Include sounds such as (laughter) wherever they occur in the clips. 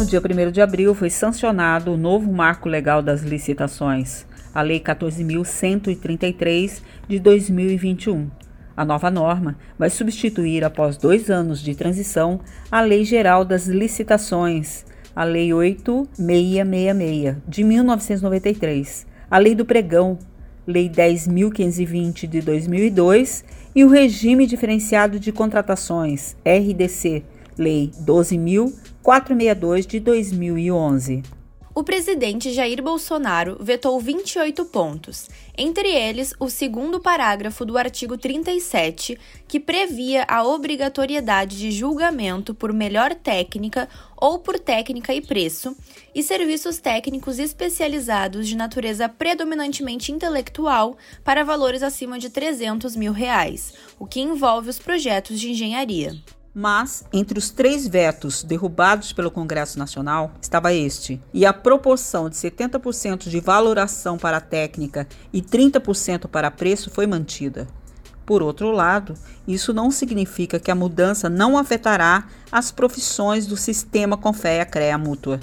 No dia 1 de abril foi sancionado o novo marco legal das licitações, a Lei 14.133 de 2021. A nova norma vai substituir, após dois anos de transição, a Lei Geral das Licitações, a Lei 8666 de 1993, a Lei do Pregão, Lei 10.520 de 2002 e o Regime Diferenciado de Contratações, RDC, Lei 12.462 de 2011. O presidente Jair Bolsonaro vetou 28 pontos, entre eles o segundo parágrafo do artigo 37, que previa a obrigatoriedade de julgamento por melhor técnica ou por técnica e preço, e serviços técnicos especializados de natureza predominantemente intelectual para valores acima de 300 mil reais, o que envolve os projetos de engenharia. Mas, entre os três vetos derrubados pelo Congresso Nacional, estava este, e a proporção de 70% de valoração para a técnica e 30% para preço foi mantida. Por outro lado, isso não significa que a mudança não afetará as profissões do sistema Confea-CREA Mútua.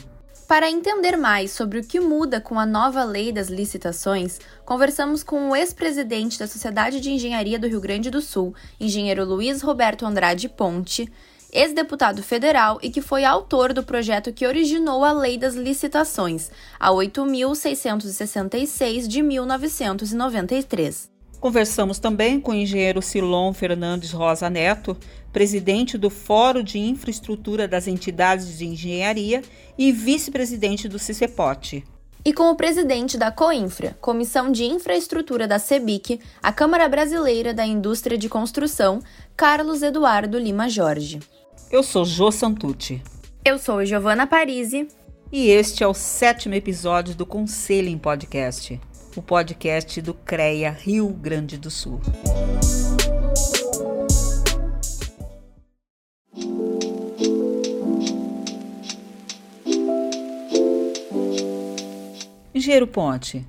Para entender mais sobre o que muda com a nova lei das licitações, conversamos com o ex-presidente da Sociedade de Engenharia do Rio Grande do Sul, engenheiro Luiz Roberto Andrade Ponte, ex-deputado federal e que foi autor do projeto que originou a Lei das Licitações, a 8.666 de 1993. Conversamos também com o engenheiro Silon Fernandes Rosa Neto, presidente do Fórum de Infraestrutura das Entidades de Engenharia e vice-presidente do CICEPOT. E com o presidente da COINFRA, Comissão de Infraestrutura da CEBIC, a Câmara Brasileira da Indústria de Construção, Carlos Eduardo Lima Jorge. Eu sou Jô Santucci. Eu sou Giovana Parisi. E este é o sétimo episódio do Conselho em Podcast o podcast do CREA Rio Grande do Sul. Engenheiro Ponte,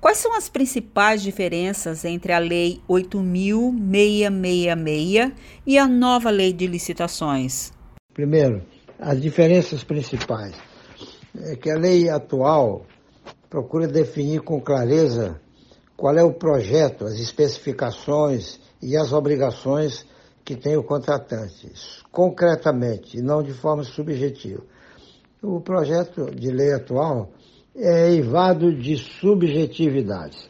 quais são as principais diferenças entre a Lei 8.666 e a nova Lei de Licitações? Primeiro, as diferenças principais é que a lei atual procura definir com clareza qual é o projeto, as especificações e as obrigações que tem o contratante, concretamente, e não de forma subjetiva. O projeto de lei atual é eivado de subjetividades.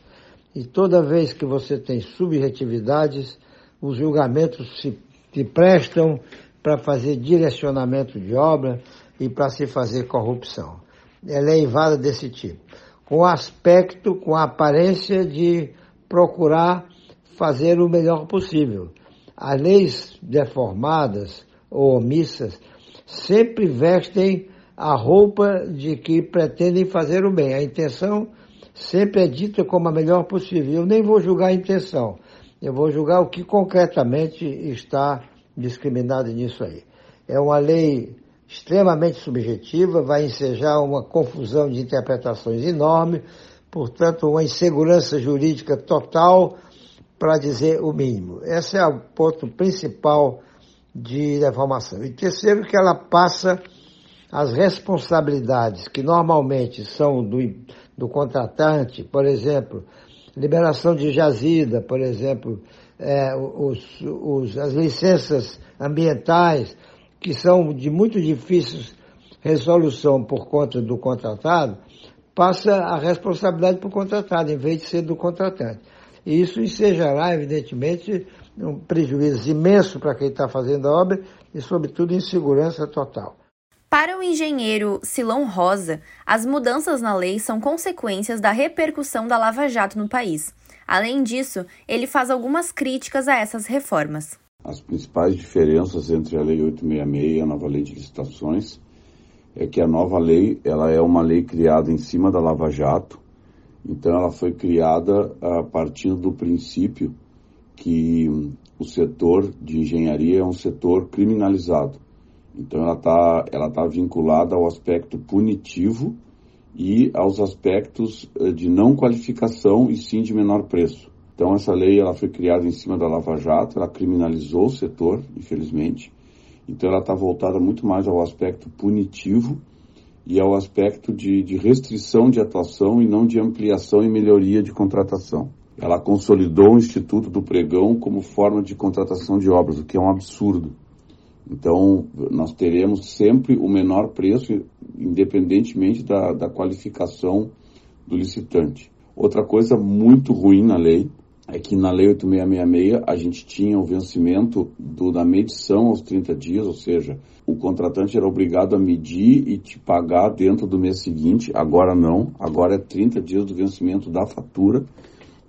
E toda vez que você tem subjetividades, os julgamentos se, se prestam para fazer direcionamento de obra e para se fazer corrupção. Ela é eivada desse tipo com aspecto, com a aparência de procurar fazer o melhor possível. As leis deformadas ou omissas sempre vestem a roupa de que pretendem fazer o bem. A intenção sempre é dita como a melhor possível. Eu nem vou julgar a intenção, eu vou julgar o que concretamente está discriminado nisso aí. É uma lei extremamente subjetiva, vai ensejar uma confusão de interpretações enorme, portanto, uma insegurança jurídica total, para dizer o mínimo. Esse é o ponto principal de deformação. E terceiro, que ela passa as responsabilidades que normalmente são do, do contratante, por exemplo, liberação de jazida, por exemplo, é, os, os, as licenças ambientais, que são de muito difícil resolução por conta do contratado, passa a responsabilidade para o contratado, em vez de ser do contratante. E isso ensejará, evidentemente, um prejuízo imenso para quem está fazendo a obra e, sobretudo, insegurança total. Para o engenheiro Silão Rosa, as mudanças na lei são consequências da repercussão da Lava Jato no país. Além disso, ele faz algumas críticas a essas reformas. As principais diferenças entre a Lei 866 e a nova Lei de Licitações é que a nova lei ela é uma lei criada em cima da Lava Jato, então ela foi criada a partir do princípio que o setor de engenharia é um setor criminalizado. Então ela está ela tá vinculada ao aspecto punitivo e aos aspectos eh, de não qualificação e sim de menor preço. Então essa lei ela foi criada em cima da Lava Jato, ela criminalizou o setor, infelizmente. Então ela está voltada muito mais ao aspecto punitivo e é o aspecto de, de restrição de atuação e não de ampliação e melhoria de contratação. Ela consolidou o Instituto do Pregão como forma de contratação de obras, o que é um absurdo. Então, nós teremos sempre o menor preço, independentemente da, da qualificação do licitante. Outra coisa muito ruim na lei é que na Lei 8666 a gente tinha o vencimento do, da medição aos 30 dias, ou seja, o contratante era obrigado a medir e te pagar dentro do mês seguinte, agora não, agora é 30 dias do vencimento da fatura.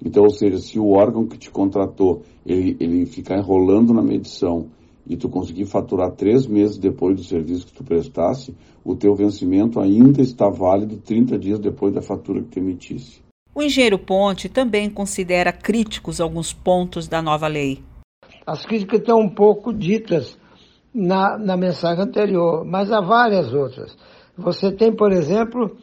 Então, ou seja, se o órgão que te contratou, ele, ele ficar enrolando na medição e tu conseguir faturar três meses depois do serviço que tu prestasse, o teu vencimento ainda está válido 30 dias depois da fatura que tu emitisse. O engenheiro Ponte também considera críticos alguns pontos da nova lei. As críticas estão um pouco ditas na, na mensagem anterior, mas há várias outras. Você tem, por exemplo,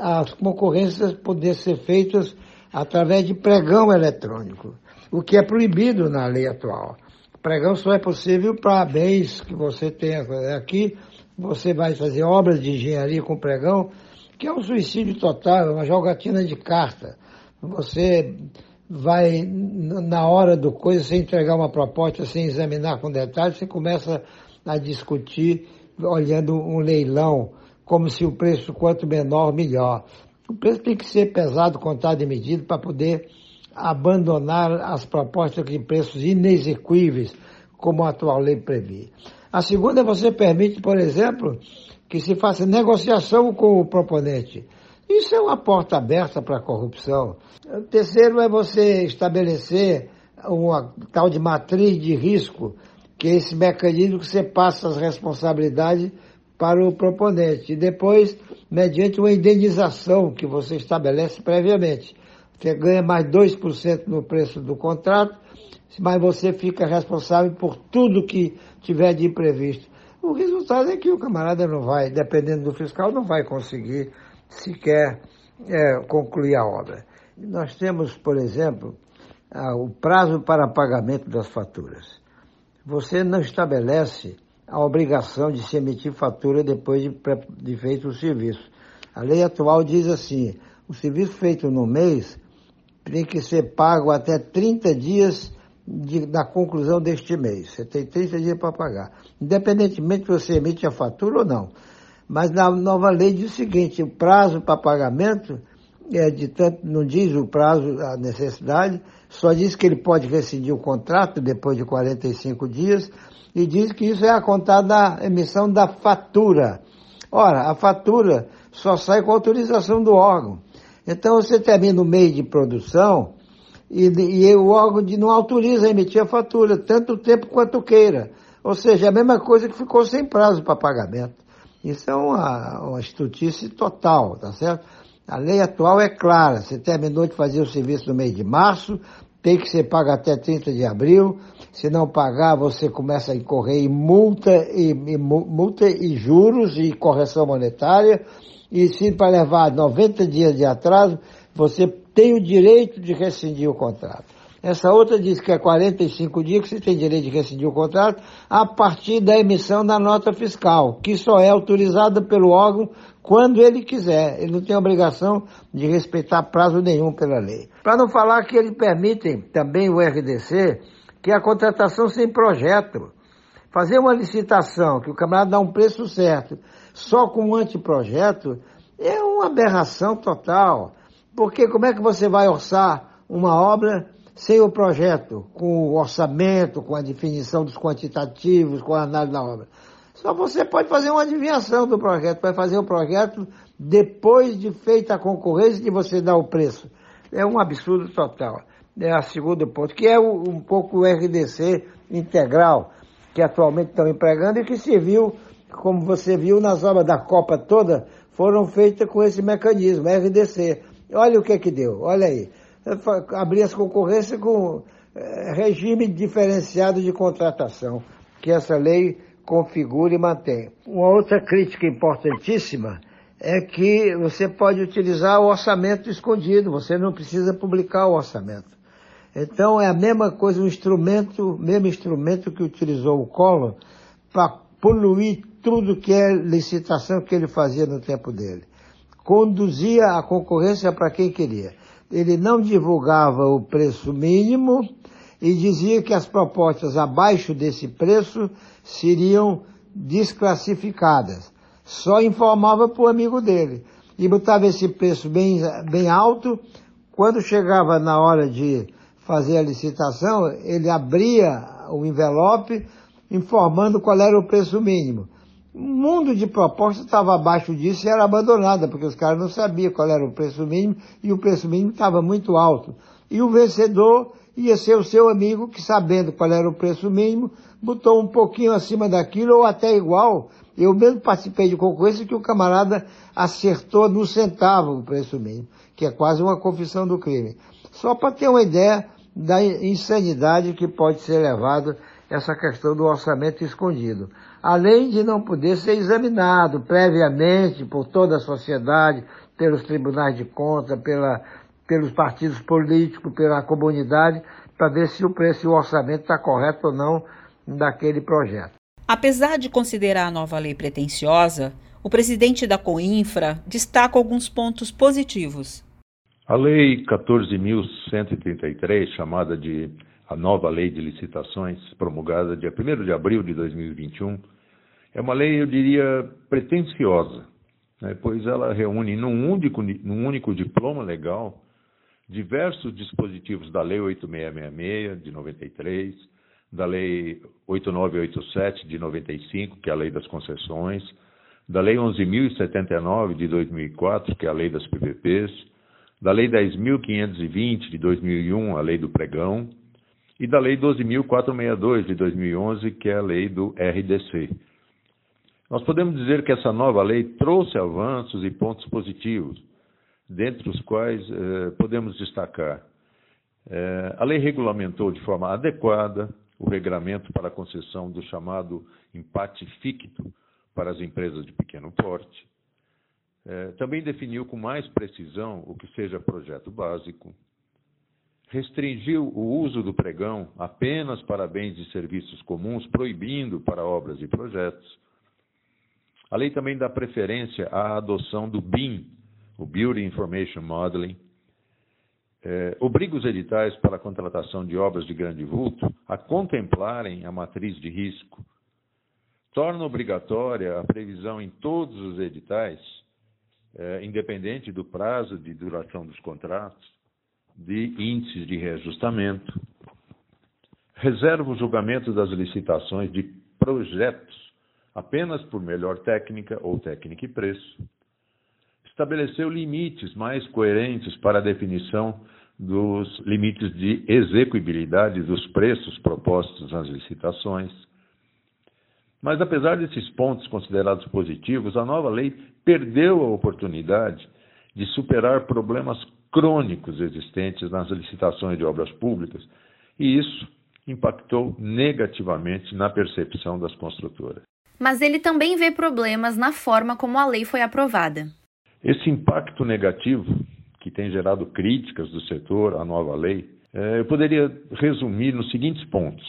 as concorrências poder ser feitas através de pregão eletrônico, o que é proibido na lei atual. Pregão só é possível para bens que você tenha. Aqui você vai fazer obras de engenharia com pregão, que é um suicídio total, é uma jogatina de carta. Você vai, na hora do coisa, sem entregar uma proposta, sem examinar com detalhes, você começa a discutir olhando um leilão, como se o preço quanto menor, melhor. O preço tem que ser pesado, contado e medido para poder abandonar as propostas de preços inexequíveis, como a atual lei prevê. A segunda, você permite, por exemplo, que se faça negociação com o proponente. Isso é uma porta aberta para a corrupção. O terceiro é você estabelecer uma tal de matriz de risco, que é esse mecanismo que você passa as responsabilidades para o proponente. E depois, mediante uma indenização que você estabelece previamente. Você ganha mais 2% no preço do contrato, mas você fica responsável por tudo que tiver de imprevisto. O resultado é que o camarada não vai, dependendo do fiscal, não vai conseguir sequer é, concluir a obra. Nós temos, por exemplo, o prazo para pagamento das faturas. Você não estabelece a obrigação de se emitir fatura depois de, de feito o serviço. A lei atual diz assim: o serviço feito no mês tem que ser pago até 30 dias de, da conclusão deste mês. Você tem 30 dias para pagar, independentemente se você emite a fatura ou não. Mas na nova lei diz o seguinte: o prazo para pagamento é de tanto, não diz o prazo, a necessidade, só diz que ele pode rescindir o contrato depois de 45 dias e diz que isso é a contar da emissão da fatura. Ora, a fatura só sai com autorização do órgão. Então você termina o mês de produção e, e o órgão de, não autoriza a emitir a fatura, tanto tempo quanto queira. Ou seja, é a mesma coisa que ficou sem prazo para pagamento. Isso é uma, uma total, tá certo? A lei atual é clara, você terminou de fazer o serviço no mês de março, tem que ser pago até 30 de abril, se não pagar você começa a incorrer em multa e, e multa e juros e correção monetária, e se para levar 90 dias de atraso, você tem o direito de rescindir o contrato. Essa outra diz que é 45 dias que você tem direito de rescindir o contrato a partir da emissão da nota fiscal, que só é autorizada pelo órgão quando ele quiser. Ele não tem obrigação de respeitar prazo nenhum pela lei. Para não falar que eles permitem também o RDC, que é a contratação sem projeto. Fazer uma licitação que o camarada dá um preço certo só com um anteprojeto é uma aberração total. Porque como é que você vai orçar uma obra sem o projeto, com o orçamento, com a definição dos quantitativos, com a análise da obra? Só você pode fazer uma adivinhação do projeto, vai fazer o projeto depois de feita a concorrência de você dar o preço. É um absurdo total. É a segundo ponto, que é um pouco o RDC integral, que atualmente estão empregando e que se viu, como você viu nas obras da Copa toda, foram feitas com esse mecanismo, RDC. Olha o que que deu, olha aí. Abrir as concorrências com é, regime diferenciado de contratação, que essa lei configura e mantém. Uma outra crítica importantíssima é que você pode utilizar o orçamento escondido, você não precisa publicar o orçamento. Então é a mesma coisa, o instrumento, mesmo instrumento que utilizou o Collor para poluir tudo que é licitação que ele fazia no tempo dele. Conduzia a concorrência para quem queria. Ele não divulgava o preço mínimo e dizia que as propostas abaixo desse preço seriam desclassificadas. Só informava para o amigo dele. E botava esse preço bem, bem alto. Quando chegava na hora de fazer a licitação, ele abria o envelope informando qual era o preço mínimo. O mundo de propostas estava abaixo disso e era abandonada, porque os caras não sabiam qual era o preço mínimo e o preço mínimo estava muito alto. E o vencedor ia ser o seu amigo que, sabendo qual era o preço mínimo, botou um pouquinho acima daquilo ou até igual. Eu mesmo participei de concorrência que o camarada acertou no centavo o preço mínimo, que é quase uma confissão do crime. Só para ter uma ideia da insanidade que pode ser levado essa questão do orçamento escondido. Além de não poder ser examinado previamente por toda a sociedade, pelos tribunais de contas, pela, pelos partidos políticos, pela comunidade, para ver se o preço e o orçamento está correto ou não daquele projeto. Apesar de considerar a nova lei pretensiosa, o presidente da Coinfra destaca alguns pontos positivos. A Lei 14.133, chamada de a nova Lei de Licitações, promulgada dia 1 de abril de 2021, é uma lei, eu diria, pretensiosa, né, pois ela reúne num único, num único diploma legal diversos dispositivos da Lei 8666 de 93, da Lei 8987 de 95, que é a Lei das Concessões, da Lei 11.079 de 2004, que é a Lei das PPPs, da Lei 10.520 de 2001, a Lei do Pregão, e da Lei 12.462 de 2011, que é a Lei do RDC. Nós podemos dizer que essa nova lei trouxe avanços e pontos positivos, dentre os quais eh, podemos destacar. Eh, a lei regulamentou de forma adequada o regramento para a concessão do chamado empate ficto para as empresas de pequeno porte. Eh, também definiu com mais precisão o que seja projeto básico. Restringiu o uso do pregão apenas para bens e serviços comuns, proibindo para obras e projetos a lei também dá preferência à adoção do BIM, o Building Information Modeling. É, obriga os editais para a contratação de obras de grande vulto a contemplarem a matriz de risco. Torna obrigatória a previsão em todos os editais, é, independente do prazo de duração dos contratos, de índices de reajustamento. Reserva o julgamento das licitações de projetos apenas por melhor técnica ou técnica e preço. Estabeleceu limites mais coerentes para a definição dos limites de execuibilidade dos preços propostos nas licitações. Mas, apesar desses pontos considerados positivos, a nova lei perdeu a oportunidade de superar problemas crônicos existentes nas licitações de obras públicas, e isso impactou negativamente na percepção das construtoras mas ele também vê problemas na forma como a lei foi aprovada. Esse impacto negativo, que tem gerado críticas do setor à nova lei, é, eu poderia resumir nos seguintes pontos.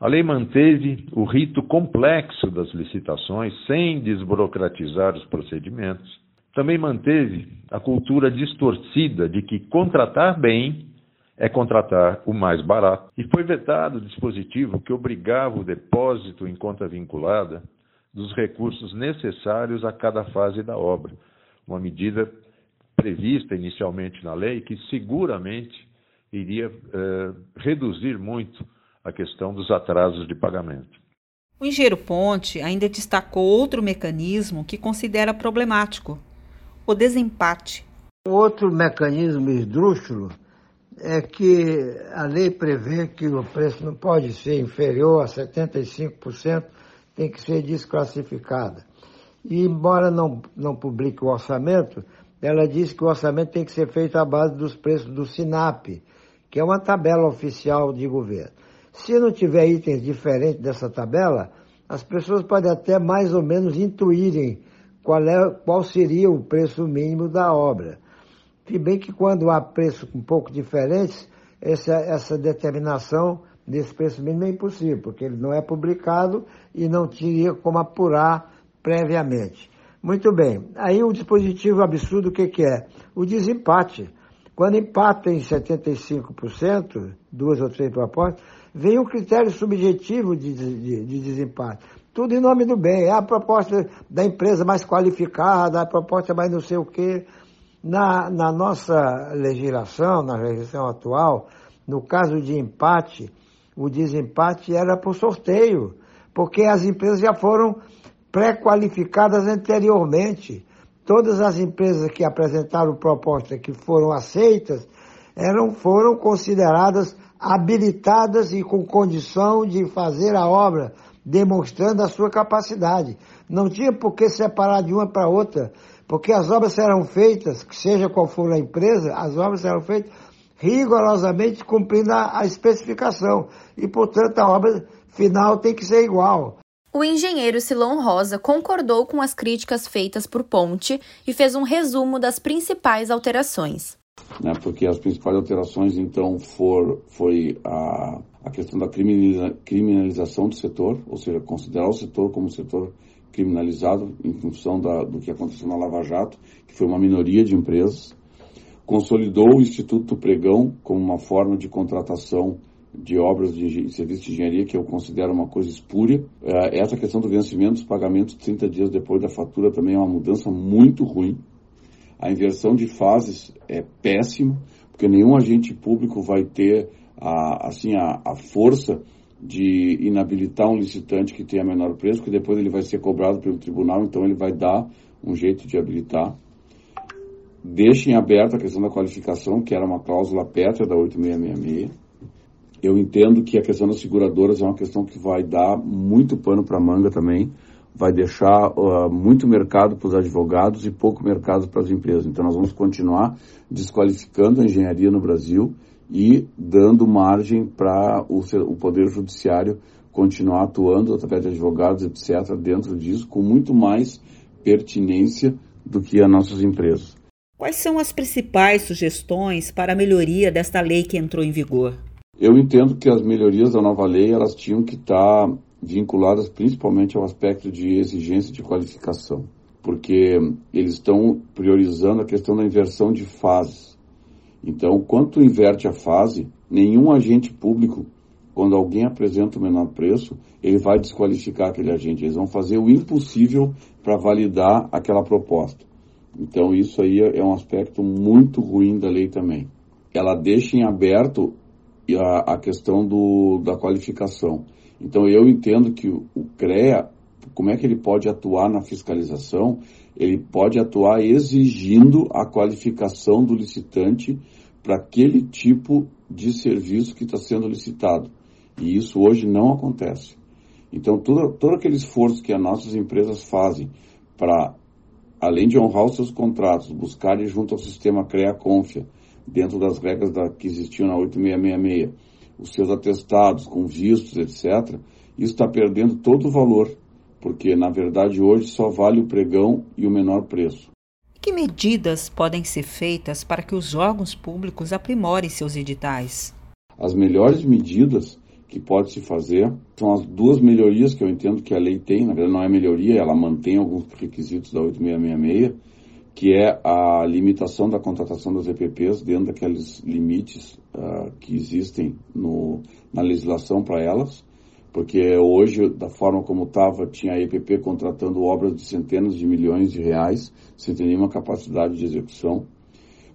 A lei manteve o rito complexo das licitações sem desburocratizar os procedimentos. Também manteve a cultura distorcida de que contratar bem é contratar o mais barato. E foi vetado o dispositivo que obrigava o depósito em conta vinculada dos recursos necessários a cada fase da obra. Uma medida prevista inicialmente na lei que seguramente iria eh, reduzir muito a questão dos atrasos de pagamento. O engenheiro Ponte ainda destacou outro mecanismo que considera problemático: o desempate. Outro mecanismo esdrúxulo é que a lei prevê que o preço não pode ser inferior a 75% tem que ser desclassificada. E, embora não, não publique o orçamento, ela diz que o orçamento tem que ser feito à base dos preços do SINAP, que é uma tabela oficial de governo. Se não tiver itens diferentes dessa tabela, as pessoas podem até mais ou menos intuírem qual, é, qual seria o preço mínimo da obra. Se bem que quando há preços um pouco diferentes, essa, essa determinação desse preço mínimo é impossível, porque ele não é publicado e não tinha como apurar previamente. Muito bem. Aí o dispositivo absurdo, o que, que é? O desempate. Quando empata em 75%, duas ou três propostas, vem um critério subjetivo de, de, de desempate. Tudo em nome do bem. É a proposta da empresa mais qualificada, a proposta mais não sei o quê. Na, na nossa legislação, na legislação atual, no caso de empate, o desempate era por sorteio, porque as empresas já foram pré-qualificadas anteriormente. Todas as empresas que apresentaram propostas que foram aceitas eram, foram consideradas habilitadas e com condição de fazer a obra, demonstrando a sua capacidade. Não tinha por que separar de uma para outra, porque as obras serão feitas, seja qual for a empresa, as obras serão feitas rigorosamente cumprindo a, a especificação. E, portanto, a obra final tem que ser igual. O engenheiro Silão Rosa concordou com as críticas feitas por Ponte e fez um resumo das principais alterações. Né, porque as principais alterações, então, for, foi a, a questão da criminaliza, criminalização do setor, ou seja, considerar o setor como setor criminalizado em função da, do que aconteceu na Lava Jato, que foi uma minoria de empresas consolidou o Instituto Pregão como uma forma de contratação de obras de serviço de engenharia que eu considero uma coisa espúria. É, essa questão do vencimento dos pagamentos 30 dias depois da fatura também é uma mudança muito ruim. A inversão de fases é péssima, porque nenhum agente público vai ter a, assim, a, a força de inabilitar um licitante que tenha menor preço, porque depois ele vai ser cobrado pelo tribunal, então ele vai dar um jeito de habilitar deixem aberta a questão da qualificação, que era uma cláusula pétrea da 8666. Eu entendo que a questão das seguradoras é uma questão que vai dar muito pano para manga também, vai deixar uh, muito mercado para os advogados e pouco mercado para as empresas. Então, nós vamos continuar desqualificando a engenharia no Brasil e dando margem para o, o Poder Judiciário continuar atuando através de advogados, etc., dentro disso, com muito mais pertinência do que as nossas empresas. Quais são as principais sugestões para a melhoria desta lei que entrou em vigor? Eu entendo que as melhorias da nova lei elas tinham que estar vinculadas principalmente ao aspecto de exigência de qualificação, porque eles estão priorizando a questão da inversão de fases. Então, quando inverte a fase, nenhum agente público, quando alguém apresenta o menor preço, ele vai desqualificar aquele agente. Eles vão fazer o impossível para validar aquela proposta. Então isso aí é um aspecto muito ruim da lei também. Ela deixa em aberto a, a questão do, da qualificação. Então eu entendo que o, o CREA, como é que ele pode atuar na fiscalização? Ele pode atuar exigindo a qualificação do licitante para aquele tipo de serviço que está sendo licitado. E isso hoje não acontece. Então, todo, todo aquele esforço que as nossas empresas fazem para além de honrar os seus contratos, buscarem junto ao sistema CREA-CONFIA, dentro das regras da, que existiam na 8666, os seus atestados com vistos, etc., isso está perdendo todo o valor, porque na verdade hoje só vale o pregão e o menor preço. Que medidas podem ser feitas para que os órgãos públicos aprimorem seus editais? As melhores medidas que pode se fazer. São as duas melhorias que eu entendo que a lei tem, na verdade não é melhoria, ela mantém alguns requisitos da 8666, que é a limitação da contratação das EPPs dentro daqueles limites uh, que existem no, na legislação para elas, porque hoje, da forma como estava, tinha a EPP contratando obras de centenas de milhões de reais, sem ter nenhuma capacidade de execução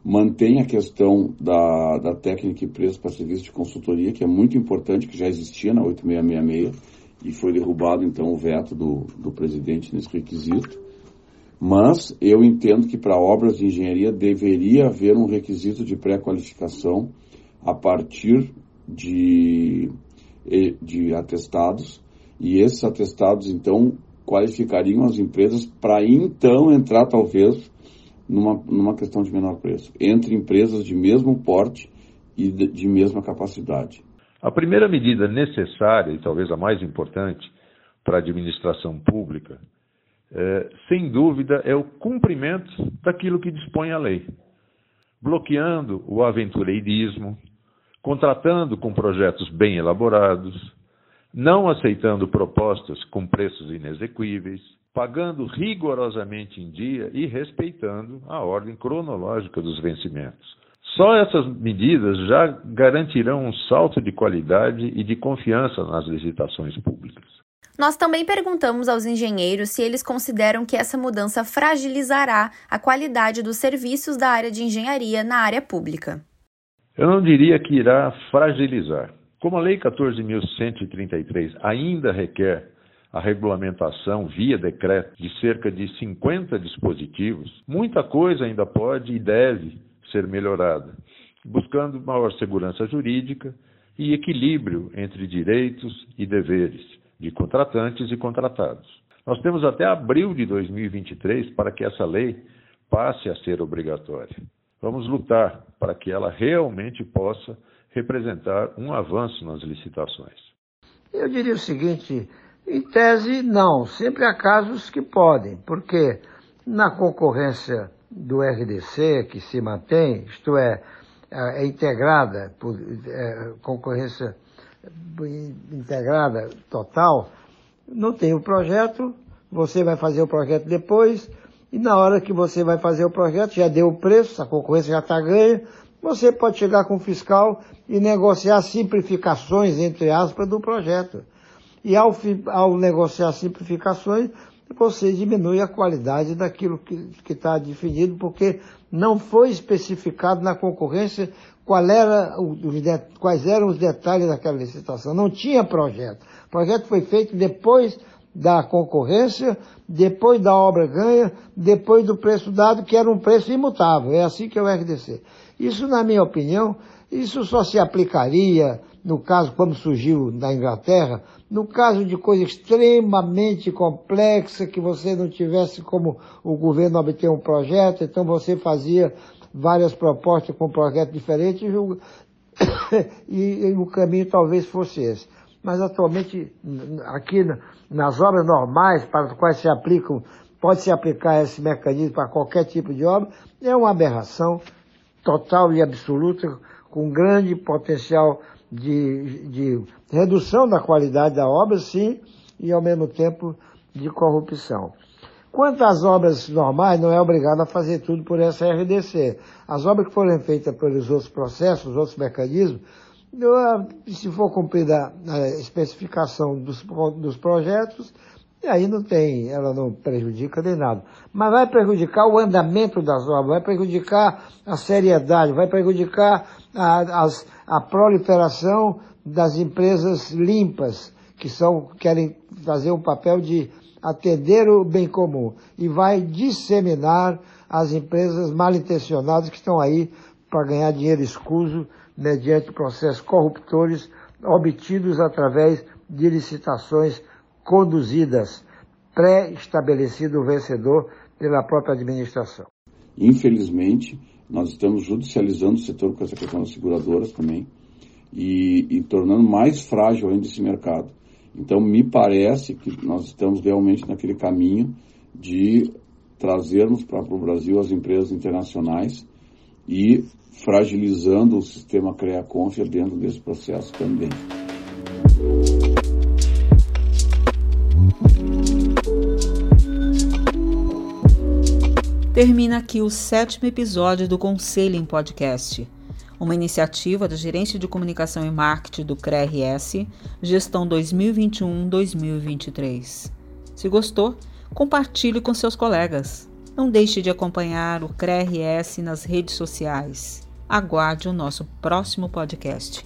mantém a questão da, da técnica e preço para serviço de consultoria, que é muito importante, que já existia na 8666 e foi derrubado então o veto do, do presidente nesse requisito. Mas eu entendo que para obras de engenharia deveria haver um requisito de pré-qualificação a partir de, de atestados, e esses atestados então qualificariam as empresas para então entrar talvez numa, numa questão de menor preço, entre empresas de mesmo porte e de, de mesma capacidade. A primeira medida necessária, e talvez a mais importante, para a administração pública, é, sem dúvida, é o cumprimento daquilo que dispõe a lei, bloqueando o aventureirismo, contratando com projetos bem elaborados, não aceitando propostas com preços inexequíveis, pagando rigorosamente em dia e respeitando a ordem cronológica dos vencimentos. Só essas medidas já garantirão um salto de qualidade e de confiança nas licitações públicas. Nós também perguntamos aos engenheiros se eles consideram que essa mudança fragilizará a qualidade dos serviços da área de engenharia na área pública. Eu não diria que irá fragilizar. Como a Lei 14.133 ainda requer a regulamentação via decreto de cerca de 50 dispositivos, muita coisa ainda pode e deve ser melhorada, buscando maior segurança jurídica e equilíbrio entre direitos e deveres de contratantes e contratados. Nós temos até abril de 2023 para que essa lei passe a ser obrigatória. Vamos lutar para que ela realmente possa representar um avanço nas licitações. Eu diria o seguinte: em tese, não. Sempre há casos que podem, porque na concorrência do RDC, que se mantém, isto é, é integrada, por é, concorrência integrada total, não tem o projeto, você vai fazer o projeto depois, e na hora que você vai fazer o projeto, já deu o preço, a concorrência já está ganha, você pode chegar com o fiscal e negociar simplificações, entre aspas, do projeto. E ao, ao negociar simplificações, você diminui a qualidade daquilo que está definido, porque não foi especificado na concorrência qual era o, quais eram os detalhes daquela licitação. Não tinha projeto. O projeto foi feito depois da concorrência, depois da obra ganha, depois do preço dado, que era um preço imutável. É assim que é o RDC. Isso, na minha opinião, isso só se aplicaria no caso, como surgiu na Inglaterra, no caso de coisa extremamente complexa, que você não tivesse como o governo obter um projeto, então você fazia várias propostas com um projeto diferente (coughs) e, e o caminho talvez fosse esse. Mas atualmente, aqui nas obras normais, para as quais se aplicam, pode se aplicar esse mecanismo para qualquer tipo de obra, é uma aberração total e absoluta, com grande potencial de, de redução da qualidade da obra, sim, e ao mesmo tempo de corrupção. Quanto às obras normais, não é obrigado a fazer tudo por essa RDC. As obras que forem feitas pelos outros processos, os outros mecanismos, se for cumprida a especificação dos, dos projetos, aí não tem, ela não prejudica nem nada. Mas vai prejudicar o andamento das obras, vai prejudicar a seriedade, vai prejudicar a, as, a proliferação das empresas limpas, que são, querem fazer um papel de atender o bem comum e vai disseminar as empresas mal intencionadas que estão aí para ganhar dinheiro escuso mediante processos corruptores obtidos através de licitações conduzidas, pré-estabelecido o vencedor pela própria administração. Infelizmente, nós estamos judicializando o setor com essa questão das seguradoras também e, e tornando mais frágil ainda esse mercado. Então, me parece que nós estamos realmente naquele caminho de trazermos para o Brasil as empresas internacionais e fragilizando o sistema CREA-CONFIA dentro desse processo também. Termina aqui o sétimo episódio do Conselho em Podcast, uma iniciativa da Gerência de Comunicação e Marketing do CRERS, gestão 2021-2023. Se gostou, compartilhe com seus colegas. Não deixe de acompanhar o CRERS nas redes sociais. Aguarde o nosso próximo podcast.